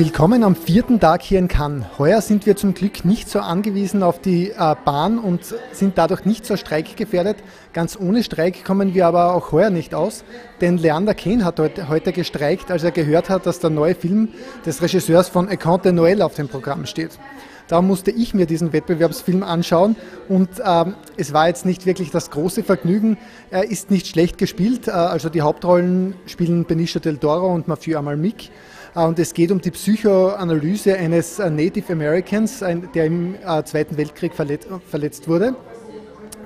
Willkommen am vierten Tag hier in Cannes. Heuer sind wir zum Glück nicht so angewiesen auf die äh, Bahn und sind dadurch nicht so streikgefährdet. Ganz ohne Streik kommen wir aber auch heuer nicht aus, denn Leander Kane hat heute, gestreikt, als er gehört hat, dass der neue Film des Regisseurs von A Conte Noël auf dem Programm steht. Da musste ich mir diesen Wettbewerbsfilm anschauen und ähm, es war jetzt nicht wirklich das große Vergnügen. Er ist nicht schlecht gespielt, äh, also die Hauptrollen spielen Benicio del Toro und Mathieu Amalmic. Äh, und es geht um die Psychoanalyse eines äh, Native Americans, der im äh, Zweiten Weltkrieg verletzt wurde.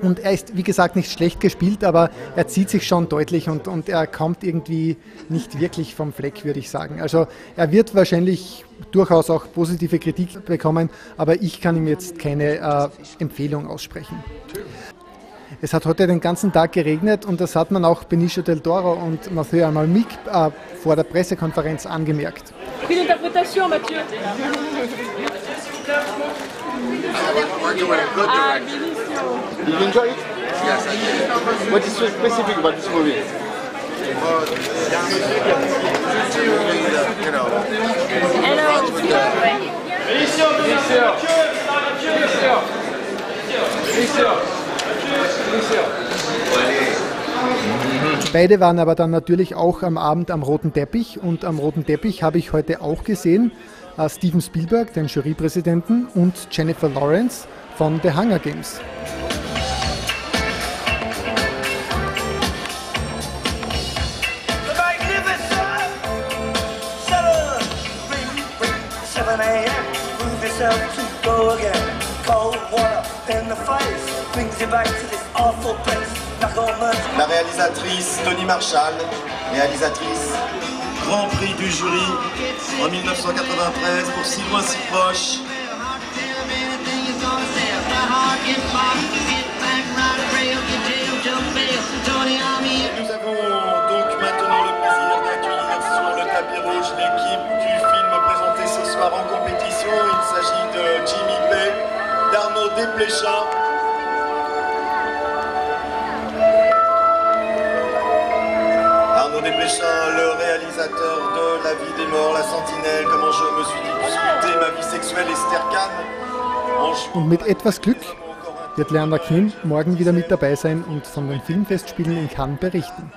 Und er ist, wie gesagt, nicht schlecht gespielt, aber er zieht sich schon deutlich und, und er kommt irgendwie nicht wirklich vom Fleck, würde ich sagen. Also er wird wahrscheinlich durchaus auch positive Kritik bekommen, aber ich kann ihm jetzt keine äh, Empfehlung aussprechen. Es hat heute den ganzen Tag geregnet und das hat man auch Benicio del Toro und Mathieu Amalmic äh, vor der Pressekonferenz angemerkt. Quelle interpretation, Mathieu? We're doing a good direction. Did you enjoy it? Yes, I did. What is so specific about this movie? Well, you know, Hello. Benicio, Benicio. Benicio. Benicio. Beide waren aber dann natürlich auch am Abend am roten Teppich und am roten Teppich habe ich heute auch gesehen äh, Steven Spielberg, den Jurypräsidenten, und Jennifer Lawrence von The Hunger Games. La réalisatrice Tony Marshall, réalisatrice Grand Prix du jury en 1993 pour Si loin si proche. Desplechin. Arnaud Desplechin, le réalisateur de La vie des morts, La Sentinelle, comment je me suis disputé ma vie sexuelle, Esther Kahn. Und mit etwas Glück wird Leander Kim morgen wieder mit dabei sein und von den Filmfestspielen in Cannes berichten.